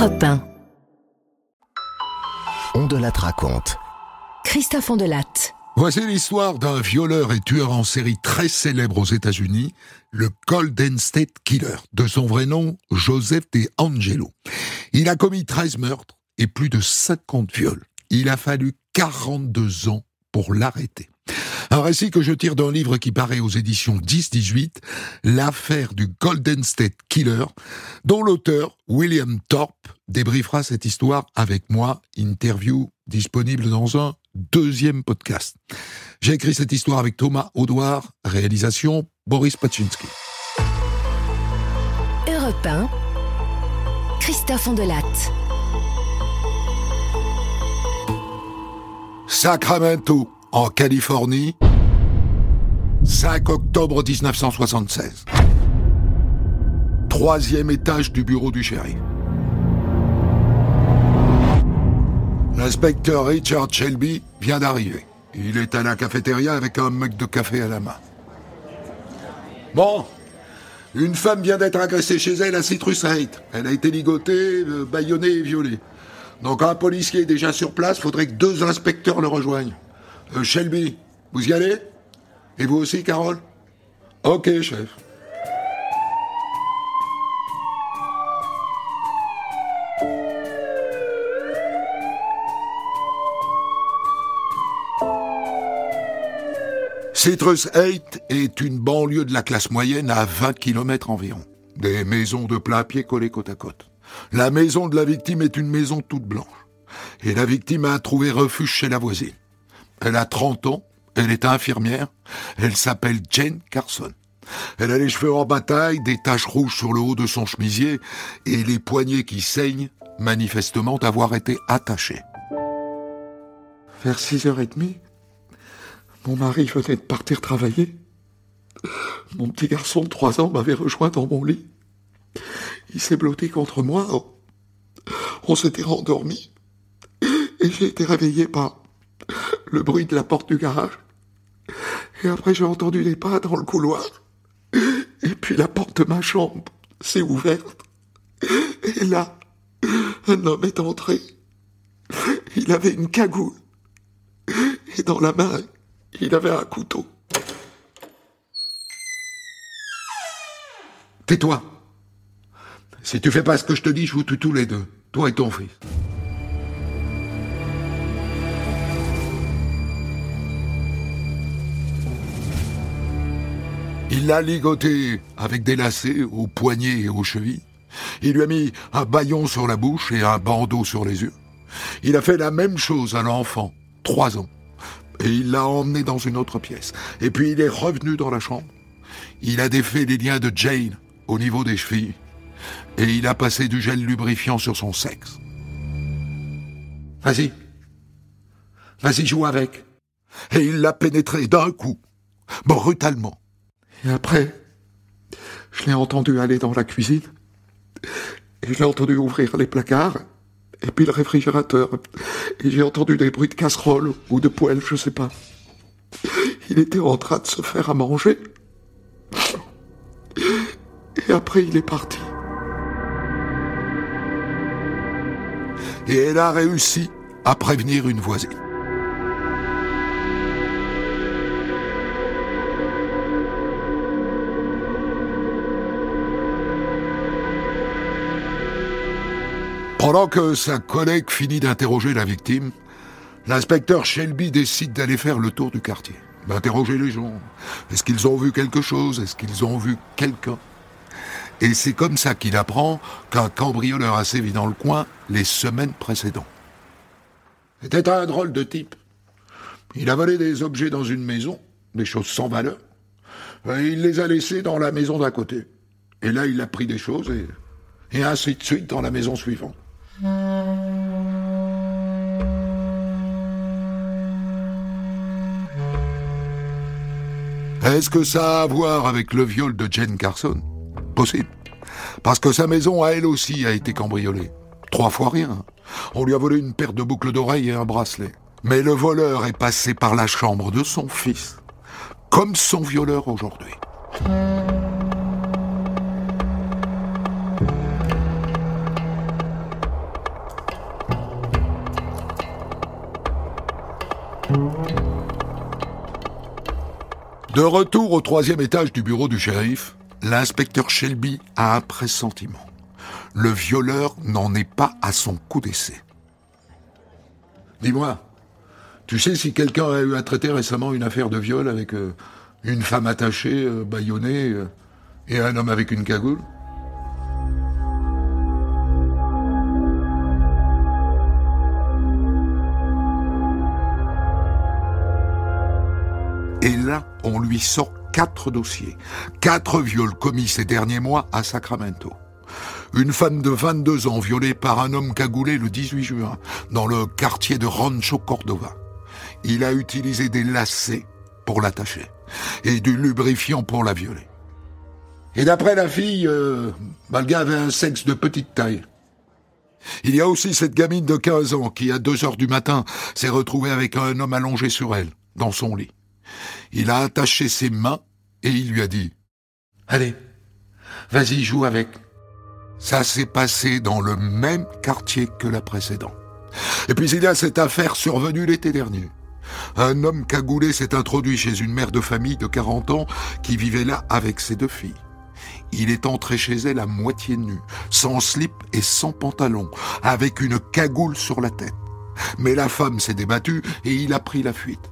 Europe 1. On de la raconte. Christophe Ondelatte. Voici l'histoire d'un violeur et tueur en série très célèbre aux États-Unis, le Golden State Killer, de son vrai nom Joseph De Angelo. Il a commis 13 meurtres et plus de 50 viols. Il a fallu 42 ans pour l'arrêter. Un récit que je tire d'un livre qui paraît aux éditions 10-18, L'affaire du Golden State Killer, dont l'auteur, William Thorpe, débriefera cette histoire avec moi, interview disponible dans un deuxième podcast. J'ai écrit cette histoire avec Thomas Audouard, réalisation Boris Paczynski. Europe 1. Christophe Ondelatte. Sacramento, en Californie, 5 octobre 1976. Troisième étage du bureau du shérif. L'inspecteur Richard Shelby vient d'arriver. Il est à la cafétéria avec un mug de café à la main. Bon, une femme vient d'être agressée chez elle à Citrus Heights. Elle a été ligotée, euh, bâillonnée et violée. Donc un policier est déjà sur place, faudrait que deux inspecteurs le rejoignent. Euh, Shelby, vous y allez? Et vous aussi, Carole? Ok, chef. Citrus Heights est une banlieue de la classe moyenne à 20 km environ. Des maisons de plat pied collées côte à côte. La maison de la victime est une maison toute blanche. Et la victime a trouvé refuge chez la voisine. Elle a 30 ans, elle est infirmière, elle s'appelle Jane Carson. Elle a les cheveux en bataille, des taches rouges sur le haut de son chemisier et les poignets qui saignent, manifestement d'avoir été attachés. Vers 6h30, mon mari venait de partir travailler. Mon petit garçon de 3 ans m'avait rejoint dans mon lit. Il s'est blotté contre moi. On s'était rendormi. Et j'ai été réveillé par le bruit de la porte du garage. Et après, j'ai entendu des pas dans le couloir. Et puis la porte de ma chambre s'est ouverte. Et là, un homme est entré. Il avait une cagoule. Et dans la main, il avait un couteau. Tais-toi. Si tu fais pas ce que je te dis, je vous tue tous les deux. Toi et ton fils. Il l'a ligoté avec des lacets aux poignets et aux chevilles. Il lui a mis un baillon sur la bouche et un bandeau sur les yeux. Il a fait la même chose à l'enfant, trois ans. Et il l'a emmené dans une autre pièce. Et puis il est revenu dans la chambre. Il a défait les liens de Jane au niveau des chevilles. Et il a passé du gel lubrifiant sur son sexe. Vas-y. Vas-y, joue avec. Et il l'a pénétré d'un coup, brutalement. Et après, je l'ai entendu aller dans la cuisine. Et je l'ai entendu ouvrir les placards. Et puis le réfrigérateur. Et j'ai entendu des bruits de casserole ou de poêle, je sais pas. Il était en train de se faire à manger. Et après, il est parti. Et elle a réussi à prévenir une voisine. Pendant que sa collègue finit d'interroger la victime, l'inspecteur Shelby décide d'aller faire le tour du quartier, d'interroger les gens. Est-ce qu'ils ont vu quelque chose? Est-ce qu'ils ont vu quelqu'un? Et c'est comme ça qu'il apprend qu'un cambrioleur a sévi dans le coin les semaines précédentes. C'était un drôle de type. Il a volé des objets dans une maison, des choses sans valeur, et il les a laissés dans la maison d'à côté. Et là, il a pris des choses et, et ainsi de suite dans la maison suivante. Est-ce que ça a à voir avec le viol de Jane Carson? Possible. Parce que sa maison, à elle aussi, a été cambriolée. Trois fois rien. On lui a volé une paire de boucles d'oreilles et un bracelet. Mais le voleur est passé par la chambre de son fils, comme son violeur aujourd'hui. De retour au troisième étage du bureau du shérif, l'inspecteur Shelby a un pressentiment. Le violeur n'en est pas à son coup d'essai. Dis-moi, tu sais si quelqu'un a eu à traiter récemment une affaire de viol avec euh, une femme attachée, euh, bâillonnée, euh, et un homme avec une cagoule? Et là, on lui sort quatre dossiers, quatre viols commis ces derniers mois à Sacramento. Une femme de 22 ans violée par un homme cagoulé le 18 juin dans le quartier de Rancho Cordova. Il a utilisé des lacets pour l'attacher et du lubrifiant pour la violer. Et d'après la fille, euh, avait un sexe de petite taille. Il y a aussi cette gamine de 15 ans qui, à 2 heures du matin, s'est retrouvée avec un homme allongé sur elle, dans son lit. Il a attaché ses mains et il lui a dit Allez, vas-y, joue avec. Ça s'est passé dans le même quartier que la précédente. Et puis il y a cette affaire survenue l'été dernier. Un homme cagoulé s'est introduit chez une mère de famille de 40 ans qui vivait là avec ses deux filles. Il est entré chez elle à moitié nu, sans slip et sans pantalon, avec une cagoule sur la tête. Mais la femme s'est débattue et il a pris la fuite.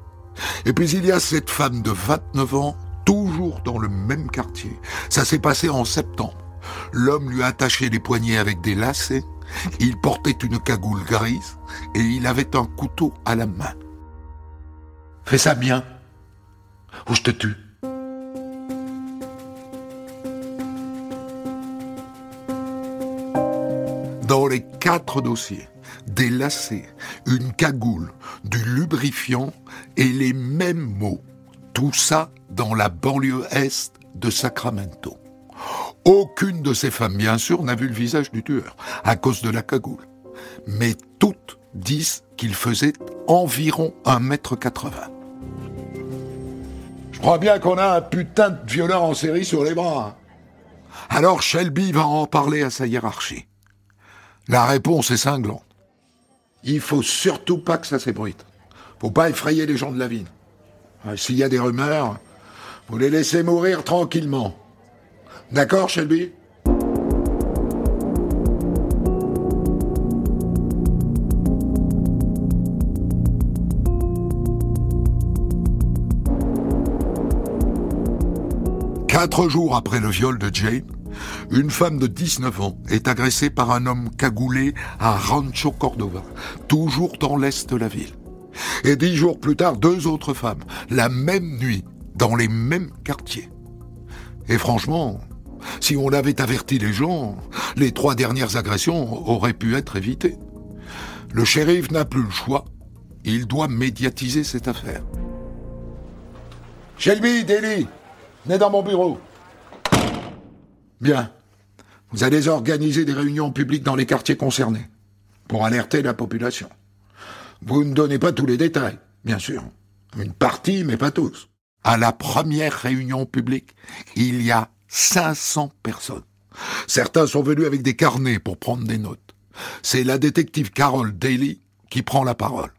Et puis il y a cette femme de 29 ans, toujours dans le même quartier. Ça s'est passé en septembre. L'homme lui a attaché les poignets avec des lacets, il portait une cagoule grise et il avait un couteau à la main. Fais ça bien, ou je te tue. Dans les quatre dossiers, des lacets, une cagoule, du lubrifiant et les mêmes mots. Tout ça dans la banlieue est de Sacramento. Aucune de ces femmes, bien sûr, n'a vu le visage du tueur, à cause de la cagoule. Mais toutes disent qu'il faisait environ 1m80. Je crois bien qu'on a un putain de violeur en série sur les bras. Alors Shelby va en parler à sa hiérarchie. La réponse est cinglante. Il faut surtout pas que ça s'ébruite. Faut pas effrayer les gens de la ville. Ah, s'il y a des rumeurs, vous les laissez mourir tranquillement. D'accord, Shelby? Quatre jours après le viol de Jane, une femme de 19 ans est agressée par un homme cagoulé à Rancho Cordova, toujours dans l'est de la ville. Et dix jours plus tard, deux autres femmes, la même nuit, dans les mêmes quartiers. Et franchement, si on avait averti les gens, les trois dernières agressions auraient pu être évitées. Le shérif n'a plus le choix. Il doit médiatiser cette affaire. Shelby, Daly, venez dans mon bureau. Bien. Vous allez organiser des réunions publiques dans les quartiers concernés pour alerter la population. Vous ne donnez pas tous les détails, bien sûr. Une partie, mais pas tous. À la première réunion publique, il y a 500 personnes. Certains sont venus avec des carnets pour prendre des notes. C'est la détective Carol Daly qui prend la parole.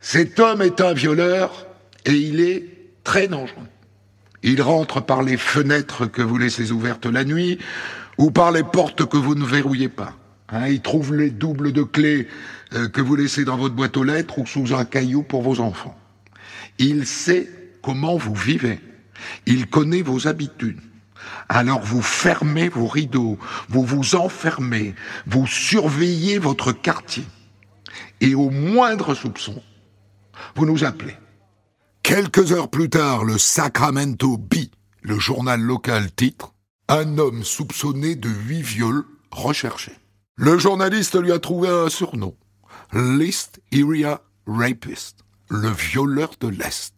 Cet homme est un violeur et il est très dangereux. Il rentre par les fenêtres que vous laissez ouvertes la nuit ou par les portes que vous ne verrouillez pas. Hein, il trouve les doubles de clés euh, que vous laissez dans votre boîte aux lettres ou sous un caillou pour vos enfants. Il sait comment vous vivez. Il connaît vos habitudes. Alors vous fermez vos rideaux, vous vous enfermez, vous surveillez votre quartier. Et au moindre soupçon, vous nous appelez. Quelques heures plus tard, le Sacramento Bee, le journal local titre Un homme soupçonné de huit viols recherché. Le journaliste lui a trouvé un surnom. List Area Rapist, le violeur de l'Est.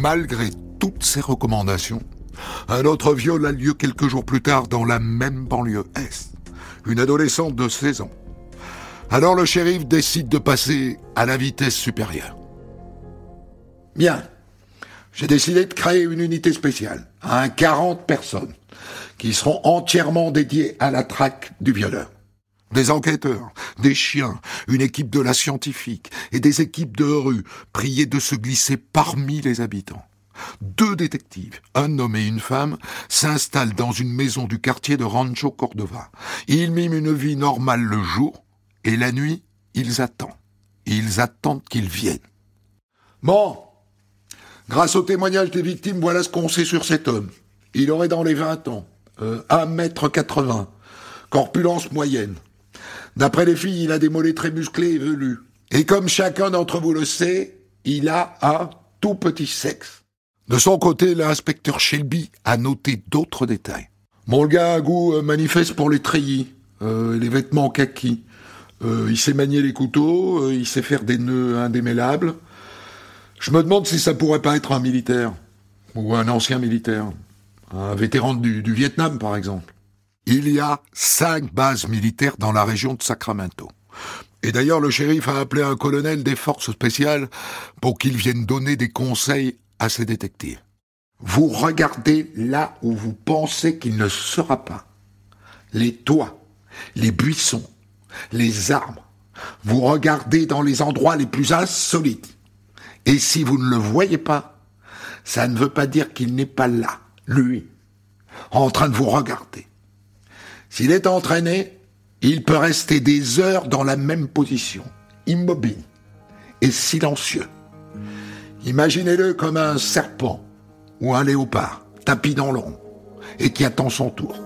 Malgré toutes ces recommandations, un autre viol a lieu quelques jours plus tard dans la même banlieue Est. Une adolescente de 16 ans. Alors le shérif décide de passer à la vitesse supérieure. Bien. j'ai décidé de créer une unité spéciale, un 40 personnes, qui seront entièrement dédiées à la traque du violeur. Des enquêteurs, des chiens, une équipe de la scientifique et des équipes de rue priaient de se glisser parmi les habitants. Deux détectives, un homme et une femme, s'installent dans une maison du quartier de Rancho Cordova. Ils miment une vie normale le jour, et la nuit, ils attendent. Ils attendent qu'ils viennent. Bon, grâce au témoignage des victimes, voilà ce qu'on sait sur cet homme. Il aurait dans les 20 ans, euh, 1m80, corpulence moyenne. D'après les filles, il a des mollets très musclés et velus. Et comme chacun d'entre vous le sait, il a un tout petit sexe. De son côté, l'inspecteur Shelby a noté d'autres détails. Mon gars a goût euh, manifeste pour les treillis, euh, les vêtements kaki. Euh, il sait manier les couteaux, il sait faire des nœuds indémêlables. Je me demande si ça pourrait pas être un militaire, ou un ancien militaire, un vétéran du Vietnam par exemple. Il y a cinq bases militaires dans la région de Sacramento. Et d'ailleurs, le shérif a appelé un colonel des forces spéciales pour qu'il vienne donner des conseils à ses détectives. Vous regardez là où vous pensez qu'il ne sera pas. Les toits, les buissons, les arbres. Vous regardez dans les endroits les plus insolites. Et si vous ne le voyez pas, ça ne veut pas dire qu'il n'est pas là, lui, en train de vous regarder. S'il est entraîné, il peut rester des heures dans la même position, immobile et silencieux. Imaginez-le comme un serpent ou un léopard tapis dans l'ombre et qui attend son tour.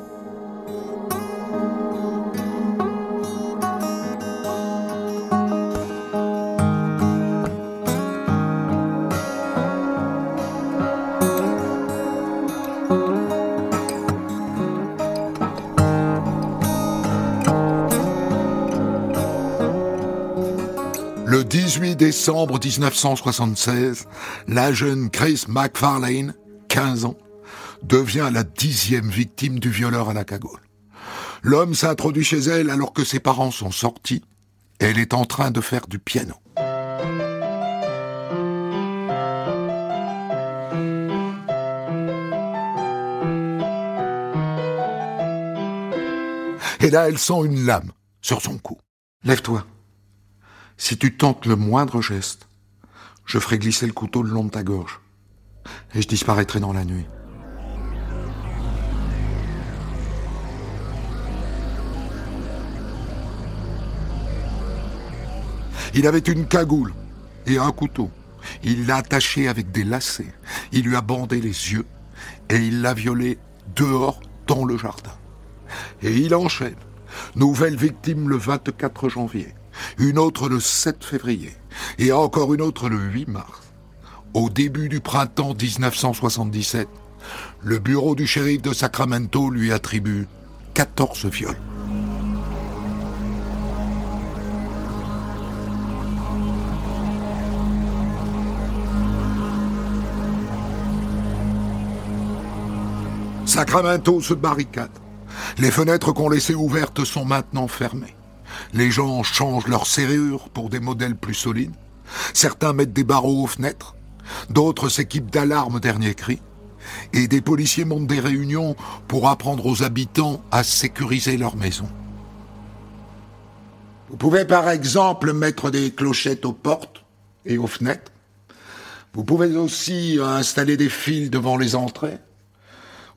Décembre 1976, la jeune Grace McFarlane, 15 ans, devient la dixième victime du violeur à la cagoule. L'homme s'introduit chez elle alors que ses parents sont sortis. Elle est en train de faire du piano. Et là, elle sent une lame sur son cou. Lève-toi. Si tu tentes le moindre geste, je ferai glisser le couteau le long de ta gorge. Et je disparaîtrai dans la nuit. Il avait une cagoule et un couteau. Il l'a attaché avec des lacets. Il lui a bandé les yeux et il l'a violée dehors dans le jardin. Et il enchaîne. Nouvelle victime le 24 janvier une autre le 7 février et encore une autre le 8 mars. Au début du printemps 1977, le bureau du shérif de Sacramento lui attribue 14 viols. Sacramento se barricade. Les fenêtres qu'on laissait ouvertes sont maintenant fermées. Les gens changent leurs serrures pour des modèles plus solides. Certains mettent des barreaux aux fenêtres. D'autres s'équipent d'alarmes dernier cri. Et des policiers montent des réunions pour apprendre aux habitants à sécuriser leur maison. Vous pouvez par exemple mettre des clochettes aux portes et aux fenêtres. Vous pouvez aussi installer des fils devant les entrées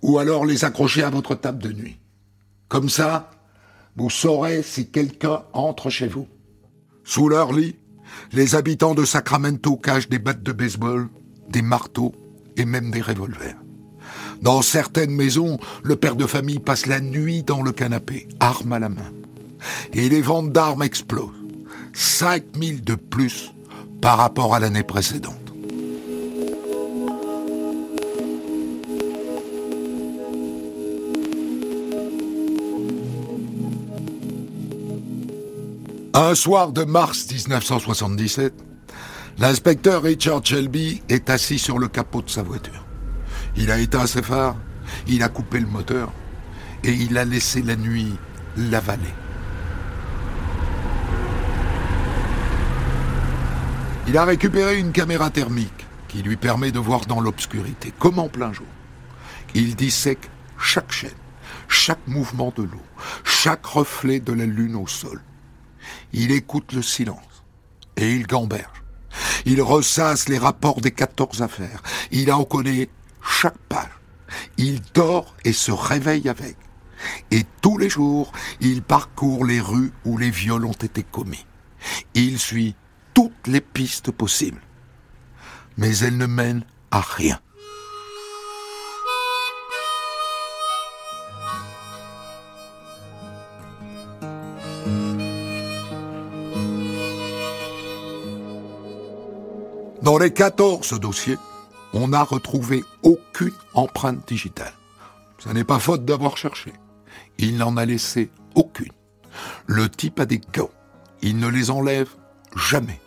ou alors les accrocher à votre table de nuit. Comme ça, vous saurez si quelqu'un entre chez vous. Sous leur lit, les habitants de Sacramento cachent des battes de baseball, des marteaux et même des revolvers. Dans certaines maisons, le père de famille passe la nuit dans le canapé, arme à la main. Et les ventes d'armes explosent. 5000 de plus par rapport à l'année précédente. Un soir de mars 1977, l'inspecteur Richard Shelby est assis sur le capot de sa voiture. Il a éteint ses phares, il a coupé le moteur et il a laissé la nuit l'avaler. Il a récupéré une caméra thermique qui lui permet de voir dans l'obscurité, comme en plein jour. Il dissèque chaque chaîne, chaque mouvement de l'eau, chaque reflet de la lune au sol. Il écoute le silence et il gamberge. Il ressasse les rapports des quatorze affaires. Il en connaît chaque page. Il dort et se réveille avec. Et tous les jours, il parcourt les rues où les viols ont été commis. Il suit toutes les pistes possibles. Mais elles ne mènent à rien. Dans les 14 dossiers, on n'a retrouvé aucune empreinte digitale. Ce n'est pas faute d'avoir cherché. Il n'en a laissé aucune. Le type a des gants. Il ne les enlève jamais.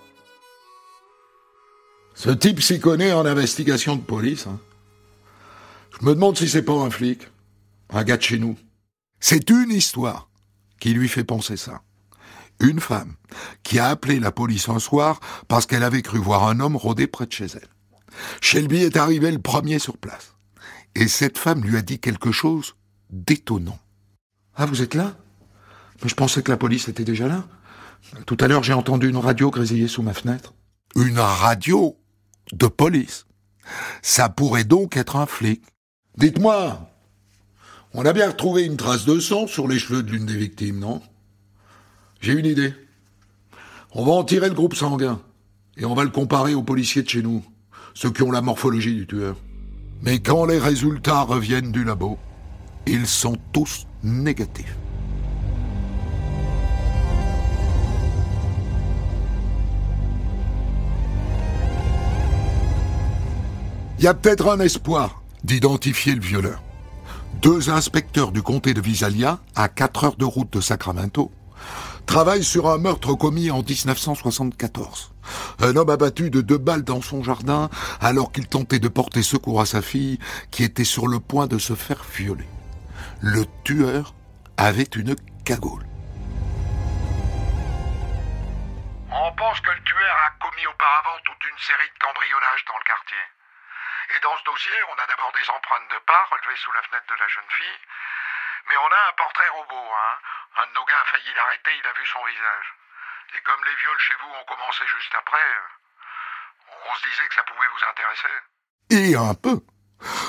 Ce type s'y connaît en investigation de police. Hein. Je me demande si c'est pas un flic, un gars de chez nous. C'est une histoire qui lui fait penser ça. Une femme qui a appelé la police un soir parce qu'elle avait cru voir un homme rôder près de chez elle. Shelby est arrivé le premier sur place. Et cette femme lui a dit quelque chose d'étonnant. Ah, vous êtes là? Mais je pensais que la police était déjà là. Tout à l'heure, j'ai entendu une radio grésiller sous ma fenêtre. Une radio de police Ça pourrait donc être un flic. Dites-moi, on a bien retrouvé une trace de sang sur les cheveux de l'une des victimes, non? J'ai une idée. On va en tirer le groupe sanguin et on va le comparer aux policiers de chez nous, ceux qui ont la morphologie du tueur. Mais quand les résultats reviennent du labo, ils sont tous négatifs. Il y a peut-être un espoir d'identifier le violeur. Deux inspecteurs du comté de Visalia, à 4 heures de route de Sacramento, travaillent sur un meurtre commis en 1974. Un homme abattu de deux balles dans son jardin alors qu'il tentait de porter secours à sa fille qui était sur le point de se faire violer. Le tueur avait une cagoule. On pense que le tueur a commis auparavant toute une série de cambriolages dans le quartier. Et dans ce dossier, on a d'abord des empreintes de pas relevées sous la fenêtre de la jeune fille, mais on a un portrait robot. Hein. Un de nos gars a failli l'arrêter, il a vu son visage. Et comme les viols chez vous ont commencé juste après, on se disait que ça pouvait vous intéresser. Et un peu.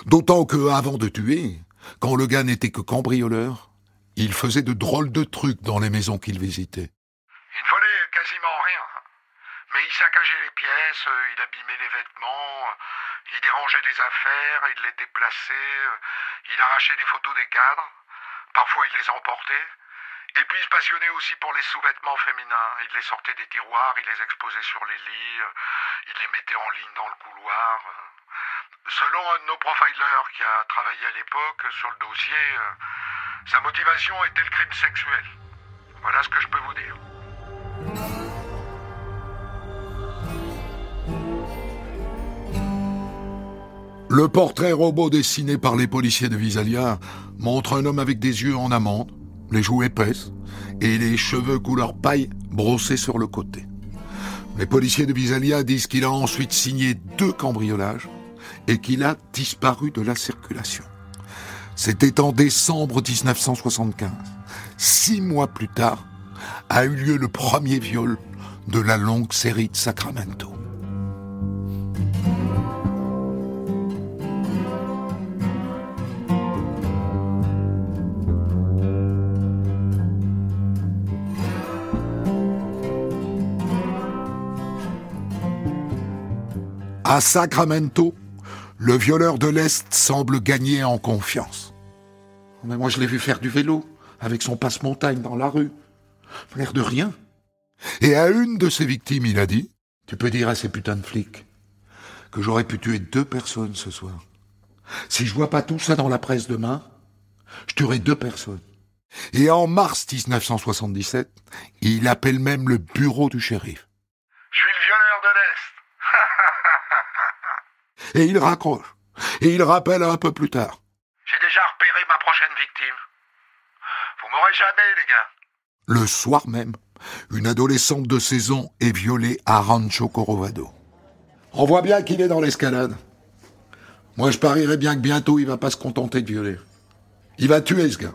D'autant que, avant de tuer, quand le gars n'était que cambrioleur, il faisait de drôles de trucs dans les maisons qu'il visitait. Il ne volait quasiment rien. Mais il saccageait les pièces, il abîmait les vêtements, il dérangeait des affaires, il les déplaçait, il arrachait des photos des cadres. Parfois il les emportait. Et puis il se passionnait aussi pour les sous-vêtements féminins. Il les sortait des tiroirs, il les exposait sur les lits, il les mettait en ligne dans le couloir. Selon un de nos profilers qui a travaillé à l'époque sur le dossier, sa motivation était le crime sexuel. Voilà ce que je peux vous dire. Le portrait robot dessiné par les policiers de Visalia montre un homme avec des yeux en amande, les joues épaisses et les cheveux couleur paille brossés sur le côté. Les policiers de Visalia disent qu'il a ensuite signé deux cambriolages et qu'il a disparu de la circulation. C'était en décembre 1975. Six mois plus tard, a eu lieu le premier viol de la longue série de Sacramento. À Sacramento, le violeur de l'Est semble gagner en confiance. Moi, je l'ai vu faire du vélo, avec son passe-montagne dans la rue. L'air de rien. Et à une de ses victimes, il a dit, tu peux dire à ces putains de flics que j'aurais pu tuer deux personnes ce soir. Si je vois pas tout ça dans la presse demain, je tuerai deux personnes. Et en mars 1977, il appelle même le bureau du shérif. Je suis le violeur de l'Est. Et il raccroche. Et il rappelle un peu plus tard. J'ai déjà repéré ma prochaine victime. Vous m'aurez jamais, les gars. Le soir même, une adolescente de 16 ans est violée à Rancho Corrovado. On voit bien qu'il est dans l'escalade. Moi, je parierais bien que bientôt, il va pas se contenter de violer. Il va tuer ce gars.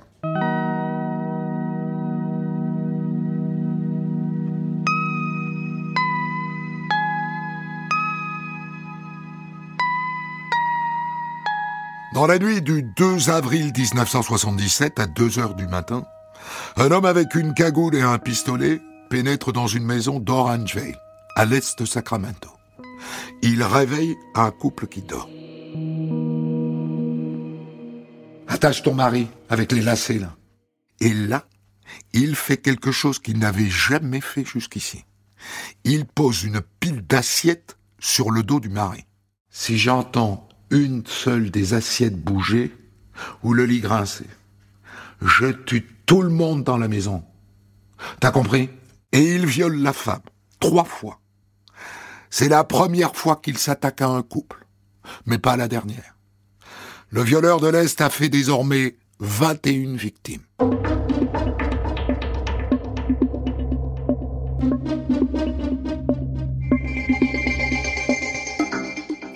Dans la nuit du 2 avril 1977 à 2 heures du matin, un homme avec une cagoule et un pistolet pénètre dans une maison d'Orangevale, à l'est de Sacramento. Il réveille un couple qui dort. Attache ton mari avec les lacets là. Et là, il fait quelque chose qu'il n'avait jamais fait jusqu'ici. Il pose une pile d'assiettes sur le dos du mari. Si j'entends une seule des assiettes bouger ou le lit grincer. Je tue tout le monde dans la maison. T'as compris? Et il viole la femme. Trois fois. C'est la première fois qu'il s'attaque à un couple, mais pas la dernière. Le violeur de l'Est a fait désormais 21 victimes.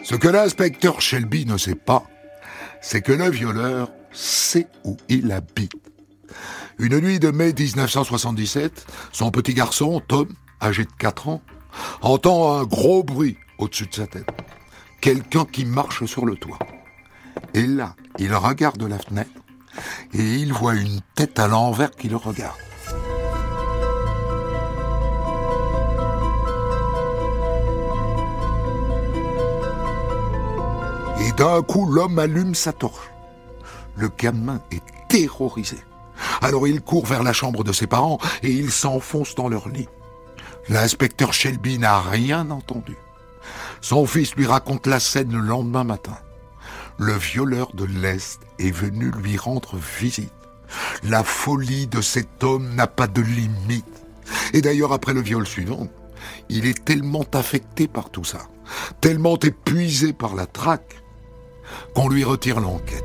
Ce que l'inspecteur Shelby ne sait pas, c'est que le violeur sait où il habite. Une nuit de mai 1977, son petit garçon, Tom, âgé de 4 ans, entend un gros bruit au-dessus de sa tête. Quelqu'un qui marche sur le toit. Et là, il regarde la fenêtre et il voit une tête à l'envers qui le regarde. D'un coup, l'homme allume sa torche. Le gamin est terrorisé. Alors il court vers la chambre de ses parents et il s'enfonce dans leur lit. L'inspecteur Shelby n'a rien entendu. Son fils lui raconte la scène le lendemain matin. Le violeur de l'Est est venu lui rendre visite. La folie de cet homme n'a pas de limite. Et d'ailleurs, après le viol suivant, il est tellement affecté par tout ça, tellement épuisé par la traque, qu'on lui retire l'enquête.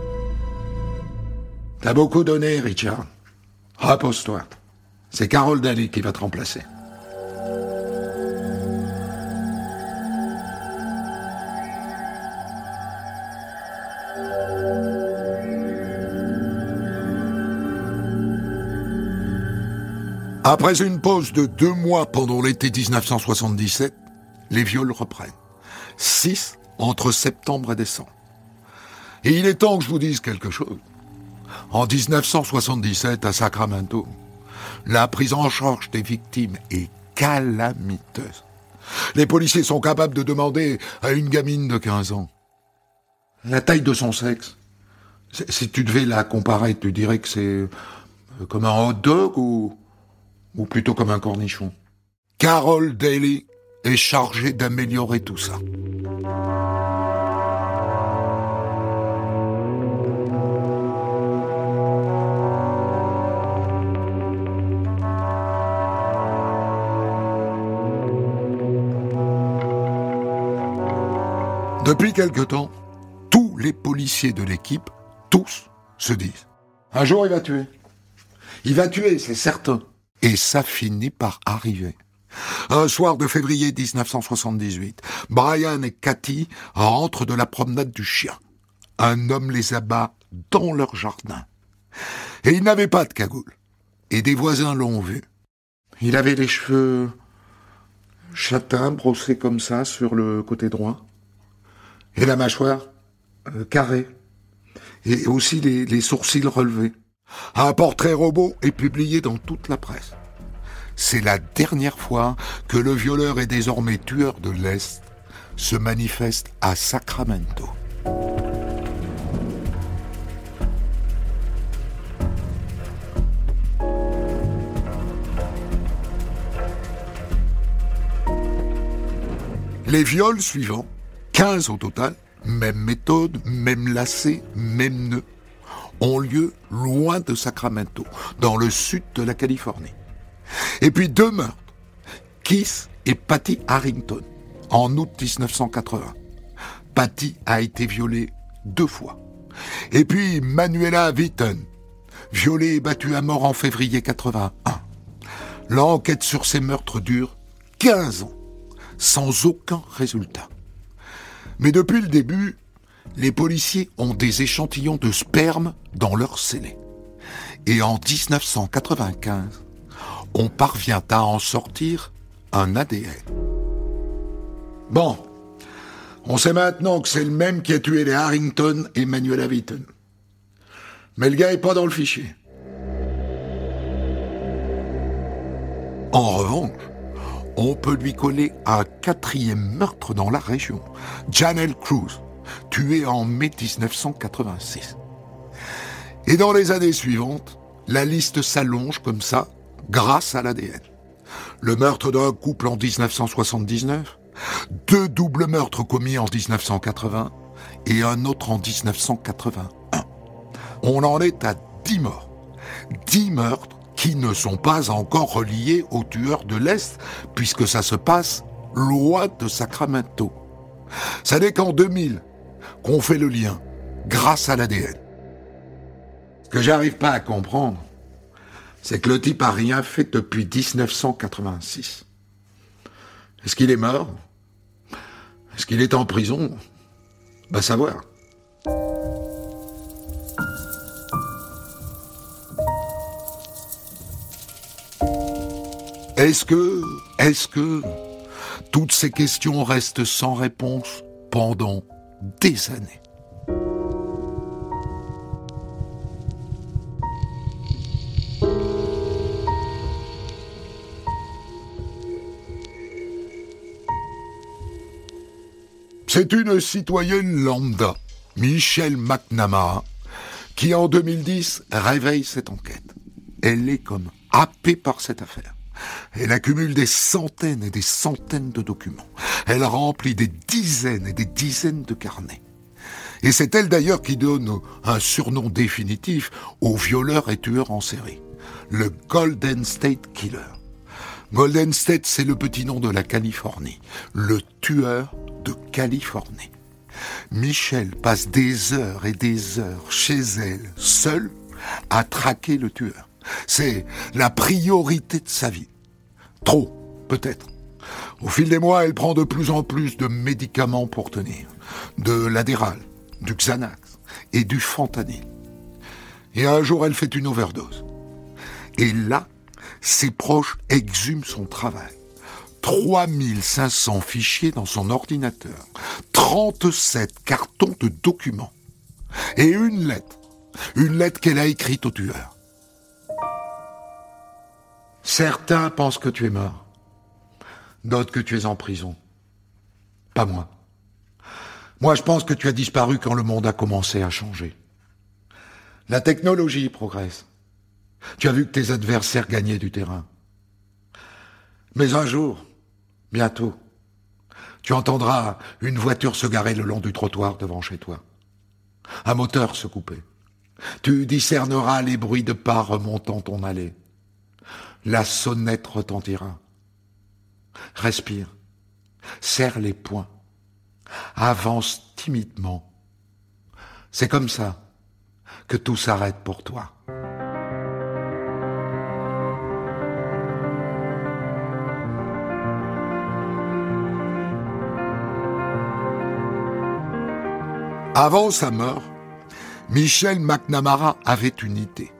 T'as beaucoup donné, Richard. Repose-toi. C'est Carole Daly qui va te remplacer. Après une pause de deux mois pendant l'été 1977, les viols reprennent. Six entre septembre et décembre. Et il est temps que je vous dise quelque chose. En 1977, à Sacramento, la prise en charge des victimes est calamiteuse. Les policiers sont capables de demander à une gamine de 15 ans la taille de son sexe. Si tu devais la comparer, tu dirais que c'est euh, comme un hot dog ou, ou plutôt comme un cornichon. Carol Daly est chargée d'améliorer tout ça. Depuis quelque temps, tous les policiers de l'équipe, tous, se disent Un jour il va tuer. Il va tuer, c'est certain. Et ça finit par arriver. Un soir de février 1978, Brian et Cathy rentrent de la promenade du chien. Un homme les abat dans leur jardin. Et il n'avait pas de cagoule. Et des voisins l'ont vu. Il avait les cheveux châtains brossés comme ça sur le côté droit. Et la mâchoire euh, carrée. Et aussi les, les sourcils relevés. Un portrait robot est publié dans toute la presse. C'est la dernière fois que le violeur et désormais tueur de l'Est se manifeste à Sacramento. Les viols suivants, 15 au total, même méthode, même lacet, même nœud, ont lieu loin de Sacramento, dans le sud de la Californie. Et puis deux meurtres, Keith et Patty Harrington, en août 1980. Patty a été violée deux fois. Et puis Manuela Witten, violée et battue à mort en février 81. L'enquête sur ces meurtres dure 15 ans, sans aucun résultat. Mais depuis le début, les policiers ont des échantillons de sperme dans leur scellé. Et en 1995, on parvient à en sortir un ADN. Bon, on sait maintenant que c'est le même qui a tué les Harrington et Manuel Vitton. Mais le gars est pas dans le fichier. En revanche, on peut lui coller un quatrième meurtre dans la région. Janelle Cruz, tué en mai 1986. Et dans les années suivantes, la liste s'allonge comme ça, grâce à l'ADN. Le meurtre d'un couple en 1979, deux doubles meurtres commis en 1980 et un autre en 1981. On en est à dix morts. Dix meurtres qui ne sont pas encore reliés aux tueurs de l'Est, puisque ça se passe loin de Sacramento. Ça n'est qu'en 2000 qu'on fait le lien, grâce à l'ADN. Ce que j'arrive pas à comprendre, c'est que le type a rien fait depuis 1986. Est-ce qu'il est mort? Est-ce qu'il est en prison? Va savoir. Est-ce que, est-ce que toutes ces questions restent sans réponse pendant des années? C'est une citoyenne lambda, Michelle McNamara, qui en 2010 réveille cette enquête. Elle est comme happée par cette affaire. Elle accumule des centaines et des centaines de documents. Elle remplit des dizaines et des dizaines de carnets. Et c'est elle d'ailleurs qui donne un surnom définitif au violeur et tueur en série, le Golden State Killer. Golden State, c'est le petit nom de la Californie, le tueur de Californie. Michel passe des heures et des heures chez elle, seule, à traquer le tueur. C'est la priorité de sa vie. Trop, peut-être. Au fil des mois, elle prend de plus en plus de médicaments pour tenir. De l'adéral, du Xanax et du fentanyl. Et un jour, elle fait une overdose. Et là, ses proches exhument son travail. 3500 fichiers dans son ordinateur, 37 cartons de documents et une lettre, une lettre qu'elle a écrite au tueur. Certains pensent que tu es mort, d'autres que tu es en prison. Pas moi. Moi, je pense que tu as disparu quand le monde a commencé à changer. La technologie progresse. Tu as vu que tes adversaires gagnaient du terrain. Mais un jour, bientôt, tu entendras une voiture se garer le long du trottoir devant chez toi. Un moteur se couper. Tu discerneras les bruits de pas remontant ton allée la sonnette retentira. Respire, serre les poings, avance timidement. C'est comme ça que tout s'arrête pour toi. Avant sa mort, Michel McNamara avait une idée.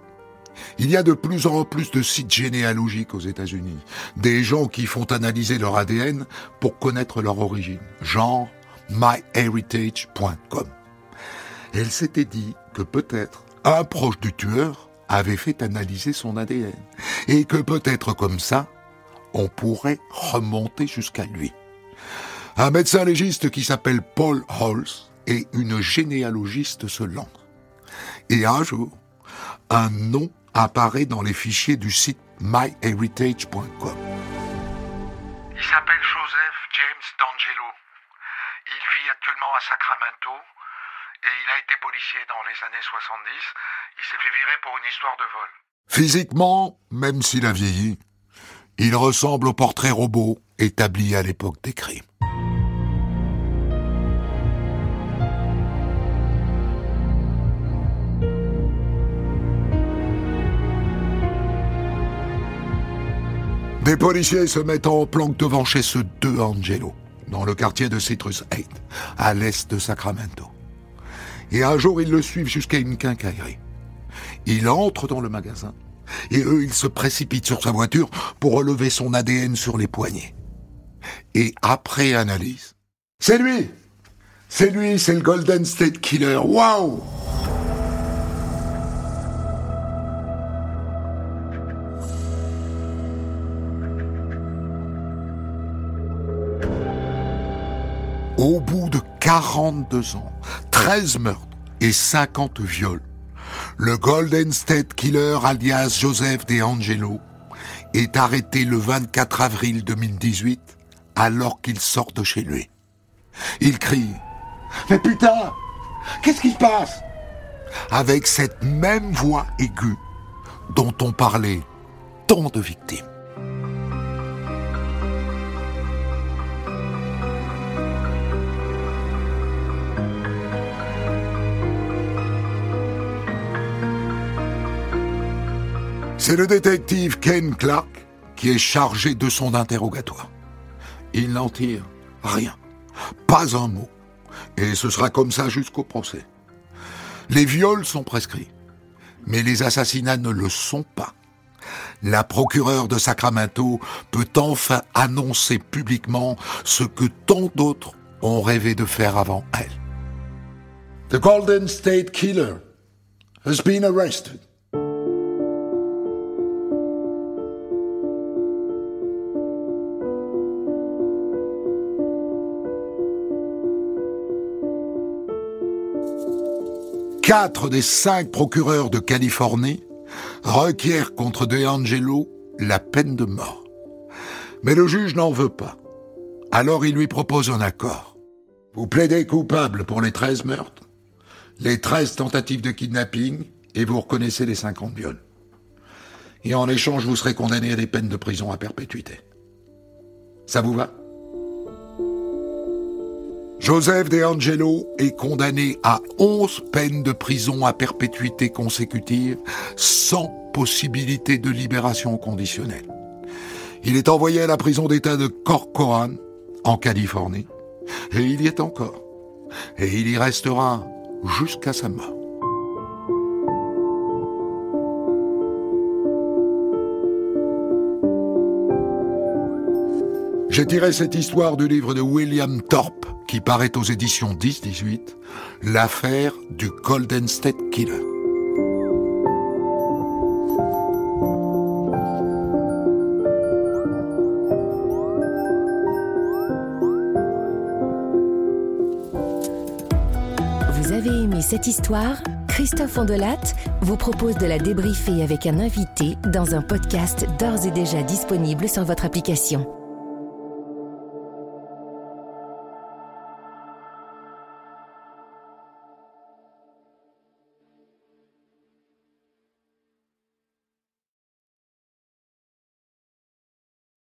Il y a de plus en plus de sites généalogiques aux États-Unis, des gens qui font analyser leur ADN pour connaître leur origine, genre myheritage.com. Elle s'était dit que peut-être un proche du tueur avait fait analyser son ADN et que peut-être comme ça, on pourrait remonter jusqu'à lui. Un médecin légiste qui s'appelle Paul Holz et une généalogiste se lancent. Et un jour, un nom apparaît dans les fichiers du site myheritage.com. Il s'appelle Joseph James D'Angelo. Il vit actuellement à Sacramento et il a été policier dans les années 70. Il s'est fait virer pour une histoire de vol. Physiquement, même s'il a vieilli, il ressemble au portrait robot établi à l'époque des crimes. Des policiers se mettent en planque devant chez ce deux Angelo. dans le quartier de Citrus 8, à l'est de Sacramento. Et un jour, ils le suivent jusqu'à une quincaillerie. Il entre dans le magasin, et eux, ils se précipitent sur sa voiture pour relever son ADN sur les poignets. Et après analyse, c'est lui C'est lui, c'est le Golden State Killer. Waouh 42 ans, 13 meurtres et 50 viols, le Golden State Killer alias Joseph De Angelo est arrêté le 24 avril 2018 alors qu'il sort de chez lui. Il crie ⁇ Mais putain Qu'est-ce qui se passe ?⁇ avec cette même voix aiguë dont on parlait tant de victimes. C'est le détective Ken Clark qui est chargé de son interrogatoire. Il n'en tire rien, pas un mot. Et ce sera comme ça jusqu'au procès. Les viols sont prescrits, mais les assassinats ne le sont pas. La procureure de Sacramento peut enfin annoncer publiquement ce que tant d'autres ont rêvé de faire avant elle. The Golden State Killer has been arrested. Quatre des cinq procureurs de Californie requièrent contre De Angelo la peine de mort. Mais le juge n'en veut pas. Alors il lui propose un accord. Vous plaidez coupable pour les 13 meurtres, les 13 tentatives de kidnapping et vous reconnaissez les 50 viols. Et en échange, vous serez condamné à des peines de prison à perpétuité. Ça vous va? Joseph De Angelo est condamné à 11 peines de prison à perpétuité consécutive sans possibilité de libération conditionnelle. Il est envoyé à la prison d'État de Corcoran, en Californie, et il y est encore. Et il y restera jusqu'à sa mort. J'ai tiré cette histoire du livre de William Thorpe, qui paraît aux éditions 10-18, l'affaire du Golden State Killer. Vous avez aimé cette histoire? Christophe Ondelat vous propose de la débriefer avec un invité dans un podcast d'ores et déjà disponible sur votre application.